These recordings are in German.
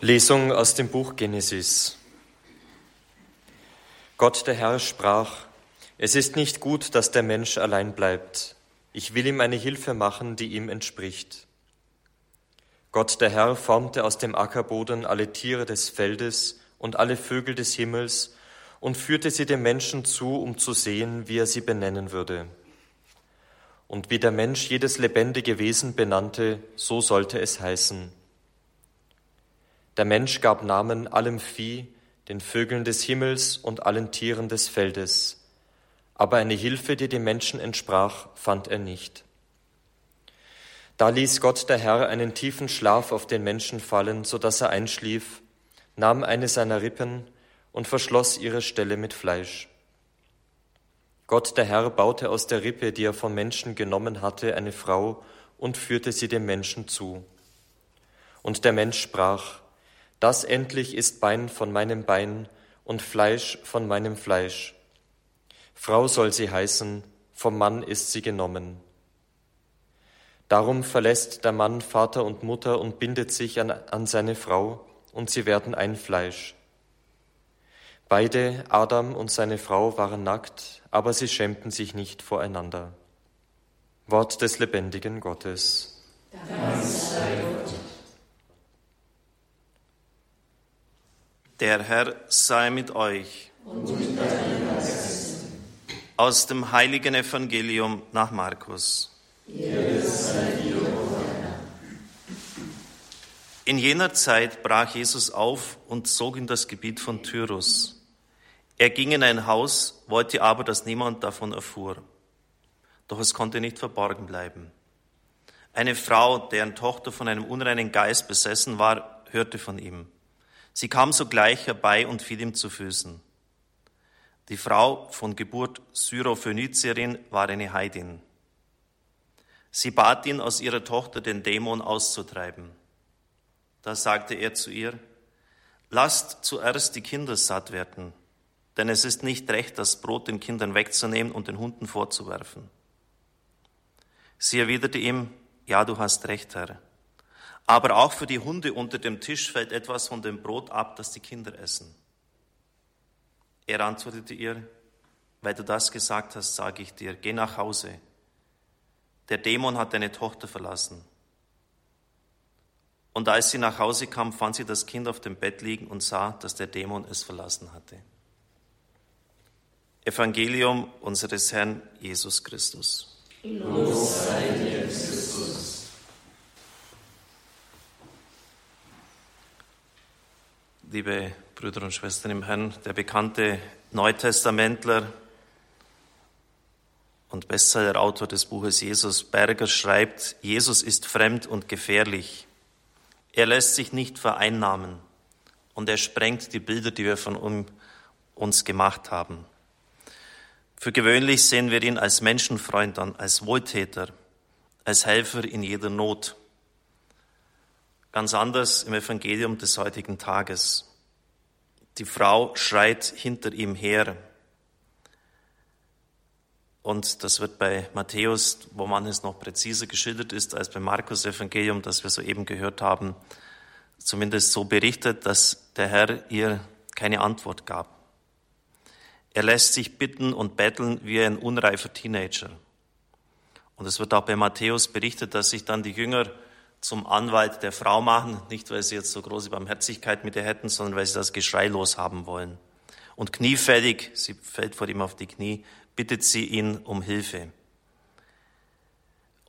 Lesung aus dem Buch Genesis. Gott der Herr sprach, es ist nicht gut, dass der Mensch allein bleibt. Ich will ihm eine Hilfe machen, die ihm entspricht. Gott der Herr formte aus dem Ackerboden alle Tiere des Feldes und alle Vögel des Himmels und führte sie dem Menschen zu, um zu sehen, wie er sie benennen würde. Und wie der Mensch jedes lebendige Wesen benannte, so sollte es heißen. Der Mensch gab Namen allem Vieh, den Vögeln des Himmels und allen Tieren des Feldes. Aber eine Hilfe, die dem Menschen entsprach, fand er nicht. Da ließ Gott der Herr einen tiefen Schlaf auf den Menschen fallen, so dass er einschlief, nahm eine seiner Rippen und verschloss ihre Stelle mit Fleisch. Gott der Herr baute aus der Rippe, die er vom Menschen genommen hatte, eine Frau und führte sie dem Menschen zu. Und der Mensch sprach, das endlich ist Bein von meinem Bein und Fleisch von meinem Fleisch. Frau soll sie heißen, vom Mann ist sie genommen. Darum verlässt der Mann Vater und Mutter und bindet sich an, an seine Frau, und sie werden ein Fleisch. Beide, Adam und seine Frau, waren nackt, aber sie schämten sich nicht voreinander. Wort des lebendigen Gottes. Dank sei Gott. Der Herr sei mit euch. Und mit Aus dem heiligen Evangelium nach Markus. In jener Zeit brach Jesus auf und zog in das Gebiet von Tyrus. Er ging in ein Haus, wollte aber, dass niemand davon erfuhr. Doch es konnte nicht verborgen bleiben. Eine Frau, deren Tochter von einem unreinen Geist besessen war, hörte von ihm. Sie kam sogleich herbei und fiel ihm zu Füßen. Die Frau von Geburt Syrophönizierin war eine Heidin. Sie bat ihn, aus ihrer Tochter den Dämon auszutreiben. Da sagte er zu ihr, lasst zuerst die Kinder satt werden, denn es ist nicht recht, das Brot den Kindern wegzunehmen und den Hunden vorzuwerfen. Sie erwiderte ihm, ja, du hast recht, Herr. Aber auch für die Hunde unter dem Tisch fällt etwas von dem Brot ab, das die Kinder essen. Er antwortete ihr, weil du das gesagt hast, sage ich dir, geh nach Hause. Der Dämon hat deine Tochter verlassen. Und als sie nach Hause kam, fand sie das Kind auf dem Bett liegen und sah, dass der Dämon es verlassen hatte. Evangelium unseres Herrn Jesus Christus. Los sei dir, Christus. Liebe Brüder und Schwestern im Herrn, der bekannte Neutestamentler und Bestsellerautor des Buches Jesus Berger schreibt, Jesus ist fremd und gefährlich. Er lässt sich nicht vereinnahmen und er sprengt die Bilder, die wir von uns gemacht haben. Für gewöhnlich sehen wir ihn als Menschenfreund an, als Wohltäter, als Helfer in jeder Not. Ganz anders im Evangelium des heutigen Tages. Die Frau schreit hinter ihm her. Und das wird bei Matthäus, wo man es noch präziser geschildert ist als beim Markus Evangelium, das wir soeben gehört haben, zumindest so berichtet, dass der Herr ihr keine Antwort gab. Er lässt sich bitten und betteln wie ein unreifer Teenager. Und es wird auch bei Matthäus berichtet, dass sich dann die Jünger zum Anwalt der Frau machen, nicht weil sie jetzt so große Barmherzigkeit mit ihr hätten, sondern weil sie das Geschrei loshaben wollen. Und kniefällig, sie fällt vor ihm auf die Knie, bittet sie ihn um Hilfe.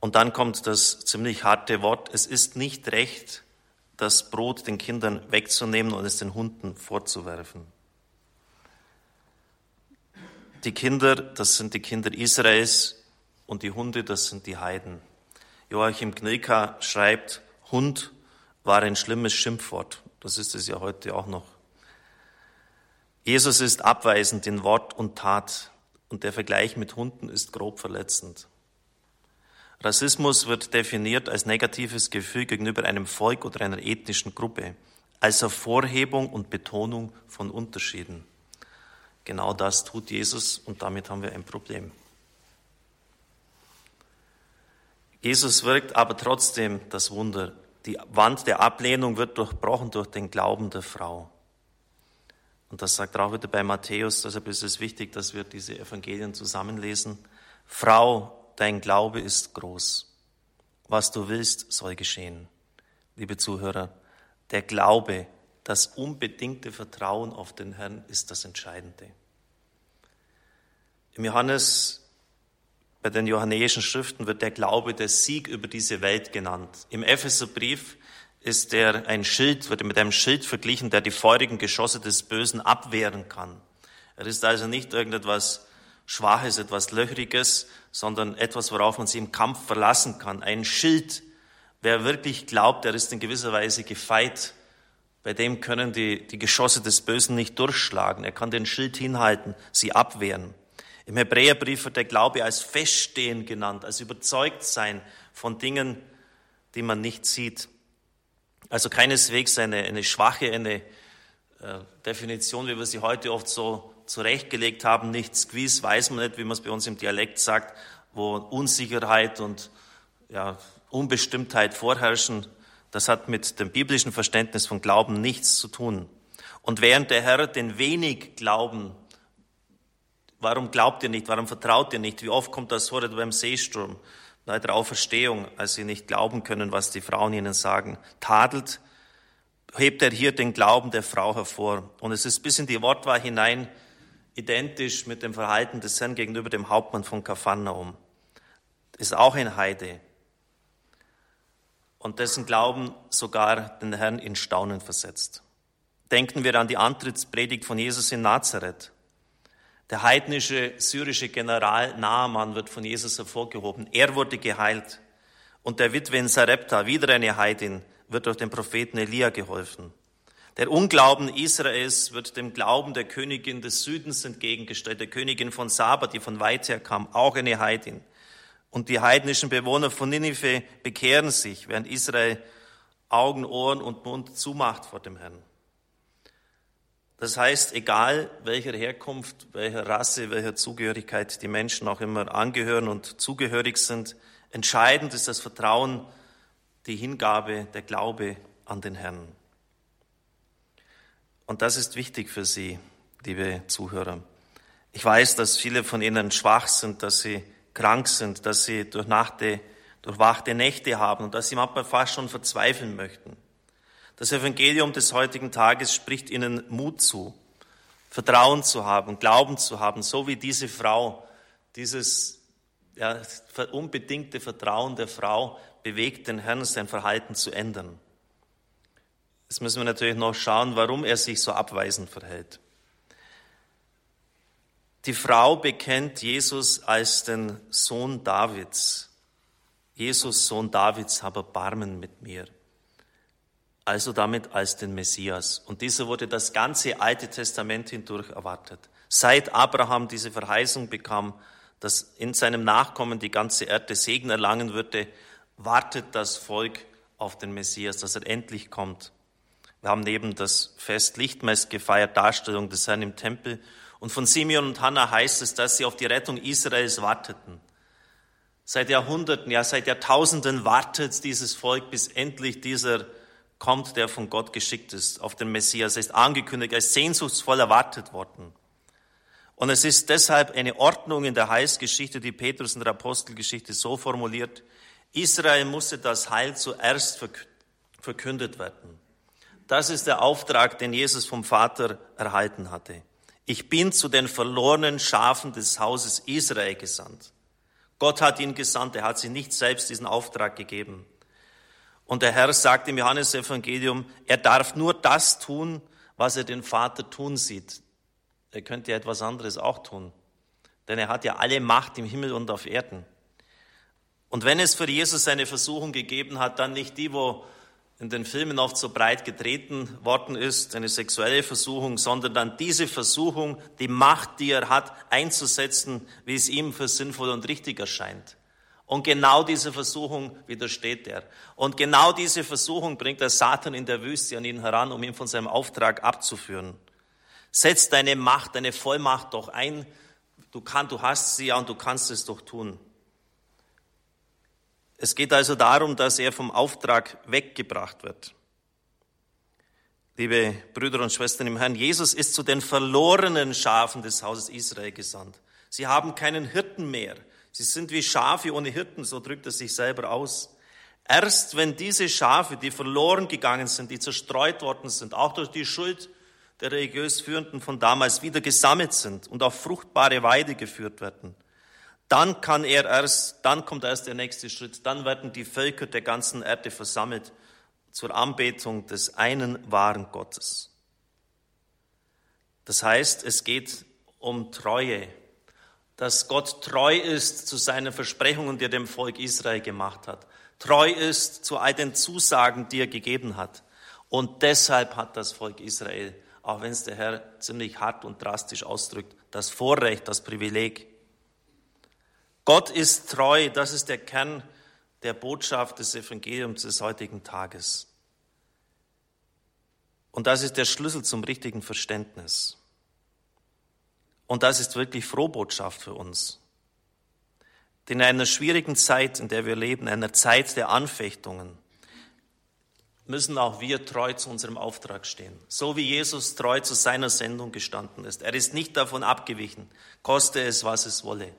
Und dann kommt das ziemlich harte Wort, es ist nicht recht, das Brot den Kindern wegzunehmen und es den Hunden vorzuwerfen. Die Kinder, das sind die Kinder Israels und die Hunde, das sind die Heiden. Joachim Knilka schreibt, Hund war ein schlimmes Schimpfwort. Das ist es ja heute auch noch. Jesus ist abweisend in Wort und Tat und der Vergleich mit Hunden ist grob verletzend. Rassismus wird definiert als negatives Gefühl gegenüber einem Volk oder einer ethnischen Gruppe, als Hervorhebung und Betonung von Unterschieden. Genau das tut Jesus und damit haben wir ein Problem. Jesus wirkt aber trotzdem das Wunder. Die Wand der Ablehnung wird durchbrochen durch den Glauben der Frau. Und das sagt auch wieder bei Matthäus, deshalb ist es wichtig, dass wir diese Evangelien zusammenlesen. Frau, dein Glaube ist groß. Was du willst, soll geschehen. Liebe Zuhörer, der Glaube, das unbedingte Vertrauen auf den Herrn ist das Entscheidende. Im Johannes, bei den johannäischen Schriften wird der Glaube der Sieg über diese Welt genannt. Im Epheserbrief ist er ein Schild, wird mit einem Schild verglichen, der die feurigen Geschosse des Bösen abwehren kann. Er ist also nicht irgendetwas Schwaches, etwas Löchriges, sondern etwas, worauf man sich im Kampf verlassen kann. Ein Schild. Wer wirklich glaubt, der ist in gewisser Weise gefeit. Bei dem können die, die Geschosse des Bösen nicht durchschlagen. Er kann den Schild hinhalten, sie abwehren. Im Hebräerbrief wird der Glaube als Feststehen genannt, als überzeugt sein von Dingen, die man nicht sieht. Also keineswegs eine, eine schwache, eine äh, Definition, wie wir sie heute oft so zurechtgelegt haben. Nichts gewiss, weiß man nicht, wie man es bei uns im Dialekt sagt, wo Unsicherheit und ja, Unbestimmtheit vorherrschen. Das hat mit dem biblischen Verständnis von Glauben nichts zu tun. Und während der Herr den wenig Glauben, warum glaubt ihr nicht, warum vertraut ihr nicht, wie oft kommt das vor beim Seesturm, bei der Auferstehung, als sie nicht glauben können, was die Frauen ihnen sagen, tadelt, hebt er hier den Glauben der Frau hervor. Und es ist bis in die Wortwahl hinein identisch mit dem Verhalten des Herrn gegenüber dem Hauptmann von Kapharnaum. Ist auch ein Heide. Und dessen Glauben sogar den Herrn in Staunen versetzt. Denken wir an die Antrittspredigt von Jesus in Nazareth. Der heidnische syrische General Naaman wird von Jesus hervorgehoben. Er wurde geheilt. Und der Witwe in Sarepta, wieder eine Heidin, wird durch den Propheten Elia geholfen. Der Unglauben Israels wird dem Glauben der Königin des Südens entgegengestellt, der Königin von Saba, die von weit her kam, auch eine Heidin. Und die heidnischen Bewohner von Ninive bekehren sich, während Israel Augen, Ohren und Mund zumacht vor dem Herrn. Das heißt, egal welcher Herkunft, welcher Rasse, welcher Zugehörigkeit die Menschen auch immer angehören und zugehörig sind, entscheidend ist das Vertrauen, die Hingabe, der Glaube an den Herrn. Und das ist wichtig für Sie, liebe Zuhörer. Ich weiß, dass viele von Ihnen schwach sind, dass sie krank sind, dass sie durchnachte, durchwachte Nächte haben und dass sie manchmal fast schon verzweifeln möchten. Das Evangelium des heutigen Tages spricht ihnen Mut zu, Vertrauen zu haben, Glauben zu haben, so wie diese Frau. Dieses ja, unbedingte Vertrauen der Frau bewegt den Herrn, sein Verhalten zu ändern. Jetzt müssen wir natürlich noch schauen, warum er sich so abweisend verhält. Die Frau bekennt Jesus als den Sohn Davids. Jesus, Sohn Davids, habe Barmen mit mir also damit als den Messias. Und dieser wurde das ganze Alte Testament hindurch erwartet. Seit Abraham diese Verheißung bekam, dass in seinem Nachkommen die ganze Erde Segen erlangen würde, wartet das Volk auf den Messias, dass er endlich kommt. Wir haben neben das Fest Lichtmess gefeiert, Darstellung des Herrn im Tempel. Und von Simeon und Hannah heißt es, dass sie auf die Rettung Israels warteten. Seit Jahrhunderten, ja seit Jahrtausenden wartet dieses Volk, bis endlich dieser kommt, der von Gott geschickt ist, auf den Messias. Er ist angekündigt, er ist sehnsuchtsvoll erwartet worden. Und es ist deshalb eine Ordnung in der Heilsgeschichte, die Petrus in der Apostelgeschichte so formuliert, Israel musste das Heil zuerst verkündet werden. Das ist der Auftrag, den Jesus vom Vater erhalten hatte. Ich bin zu den verlorenen Schafen des Hauses Israel gesandt. Gott hat ihn gesandt, er hat sich nicht selbst diesen Auftrag gegeben. Und der Herr sagt im Johannesevangelium, er darf nur das tun, was er den Vater tun sieht. Er könnte ja etwas anderes auch tun. Denn er hat ja alle Macht im Himmel und auf Erden. Und wenn es für Jesus eine Versuchung gegeben hat, dann nicht die, wo in den Filmen oft so breit getreten worden ist, eine sexuelle Versuchung, sondern dann diese Versuchung, die Macht, die er hat, einzusetzen, wie es ihm für sinnvoll und richtig erscheint. Und genau diese Versuchung widersteht er. Und genau diese Versuchung bringt der Satan in der Wüste an ihn heran, um ihn von seinem Auftrag abzuführen. Setz deine Macht, deine Vollmacht doch ein. Du kannst, du hast sie ja und du kannst es doch tun. Es geht also darum, dass er vom Auftrag weggebracht wird. Liebe Brüder und Schwestern im Herrn, Jesus ist zu den verlorenen Schafen des Hauses Israel gesandt. Sie haben keinen Hirten mehr. Sie sind wie Schafe ohne Hirten, so drückt er sich selber aus. Erst wenn diese Schafe, die verloren gegangen sind, die zerstreut worden sind, auch durch die Schuld der religiös Führenden von damals wieder gesammelt sind und auf fruchtbare Weide geführt werden, dann kann er erst, dann kommt erst der nächste Schritt, dann werden die Völker der ganzen Erde versammelt zur Anbetung des einen wahren Gottes. Das heißt, es geht um Treue, dass Gott treu ist zu seinen Versprechungen, die er dem Volk Israel gemacht hat, treu ist zu all den Zusagen, die er gegeben hat. Und deshalb hat das Volk Israel, auch wenn es der Herr ziemlich hart und drastisch ausdrückt, das Vorrecht, das Privileg. Gott ist treu, das ist der Kern der Botschaft des Evangeliums des heutigen Tages. Und das ist der Schlüssel zum richtigen Verständnis. Und das ist wirklich Frohbotschaft für uns. Denn in einer schwierigen Zeit, in der wir leben, einer Zeit der Anfechtungen, müssen auch wir treu zu unserem Auftrag stehen. So wie Jesus treu zu seiner Sendung gestanden ist. Er ist nicht davon abgewichen, koste es, was es wolle.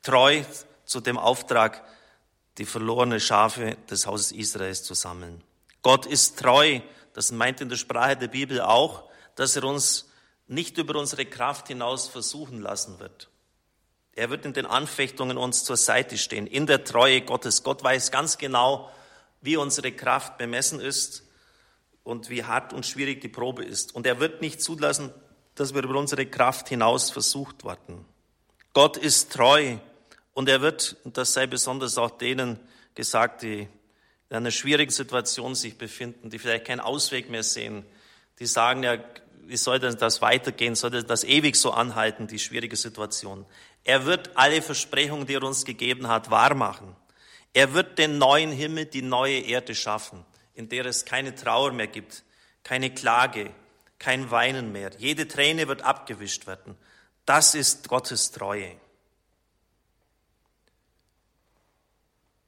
Treu zu dem Auftrag, die verlorene Schafe des Hauses Israels zu sammeln. Gott ist treu, das meint in der Sprache der Bibel auch, dass er uns nicht über unsere Kraft hinaus versuchen lassen wird. Er wird in den Anfechtungen uns zur Seite stehen, in der Treue Gottes. Gott weiß ganz genau, wie unsere Kraft bemessen ist und wie hart und schwierig die Probe ist. Und er wird nicht zulassen, dass wir über unsere Kraft hinaus versucht werden. Gott ist treu und er wird, und das sei besonders auch denen gesagt, die in einer schwierigen Situation sich befinden, die vielleicht keinen Ausweg mehr sehen, die sagen, ja, wie soll denn das weitergehen? Soll das ewig so anhalten, die schwierige Situation? Er wird alle Versprechungen, die er uns gegeben hat, wahrmachen. Er wird den neuen Himmel, die neue Erde schaffen, in der es keine Trauer mehr gibt, keine Klage, kein Weinen mehr. Jede Träne wird abgewischt werden. Das ist Gottes Treue.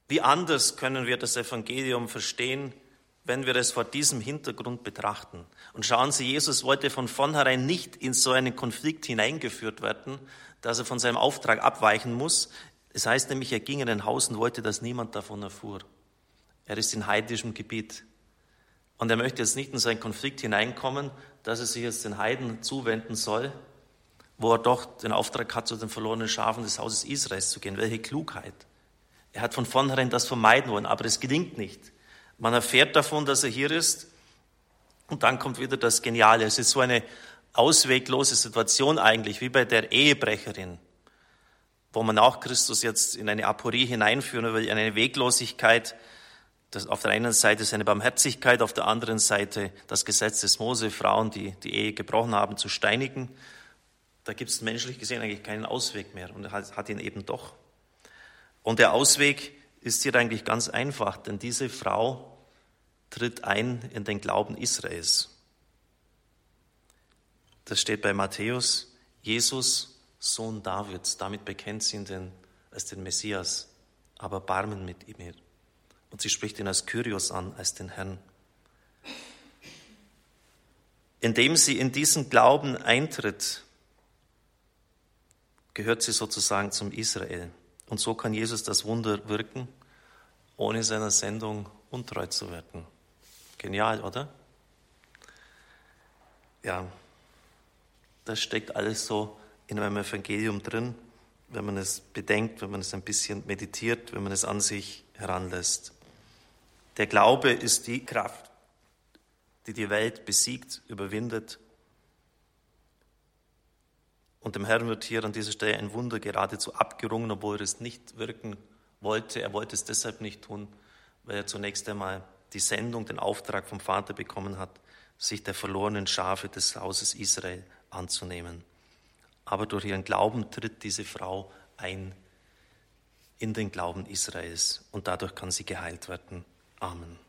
Wie anders können wir das Evangelium verstehen, wenn wir es vor diesem Hintergrund betrachten? Und schauen Sie, Jesus wollte von vornherein nicht in so einen Konflikt hineingeführt werden, dass er von seinem Auftrag abweichen muss. Es heißt nämlich, er ging in ein Haus und wollte, dass niemand davon erfuhr. Er ist in heidnischem Gebiet. Und er möchte jetzt nicht in so einen Konflikt hineinkommen, dass er sich jetzt den Heiden zuwenden soll, wo er doch den Auftrag hat, zu den verlorenen Schafen des Hauses Israels zu gehen. Welche Klugheit. Er hat von vornherein das vermeiden wollen, aber es gelingt nicht. Man erfährt davon, dass er hier ist und dann kommt wieder das Geniale. Es ist so eine ausweglose Situation eigentlich, wie bei der Ehebrecherin, wo man auch Christus jetzt in eine Aporie hineinführen will, in eine Weglosigkeit. Das auf der einen Seite seine Barmherzigkeit, auf der anderen Seite das Gesetz des Mose, Frauen, die die Ehe gebrochen haben, zu steinigen. Da gibt es menschlich gesehen eigentlich keinen Ausweg mehr und er hat ihn eben doch. Und der Ausweg ist hier eigentlich ganz einfach, denn diese Frau tritt ein in den Glauben Israels. Das steht bei Matthäus, Jesus, Sohn Davids, damit bekennt sie ihn den, als den Messias, aber Barmen mit ihm. Und sie spricht ihn als Kyrios an, als den Herrn. Indem sie in diesen Glauben eintritt, gehört sie sozusagen zum Israel. Und so kann Jesus das Wunder wirken, ohne seiner Sendung untreu zu werden. Genial, oder? Ja, das steckt alles so in einem Evangelium drin, wenn man es bedenkt, wenn man es ein bisschen meditiert, wenn man es an sich heranlässt. Der Glaube ist die Kraft, die die Welt besiegt, überwindet und dem Herrn wird hier an dieser Stelle ein Wunder geradezu abgerungen, obwohl er es nicht wirken wollte. Er wollte es deshalb nicht tun, weil er zunächst einmal die Sendung, den Auftrag vom Vater bekommen hat, sich der verlorenen Schafe des Hauses Israel anzunehmen. Aber durch ihren Glauben tritt diese Frau ein in den Glauben Israels und dadurch kann sie geheilt werden. Amen.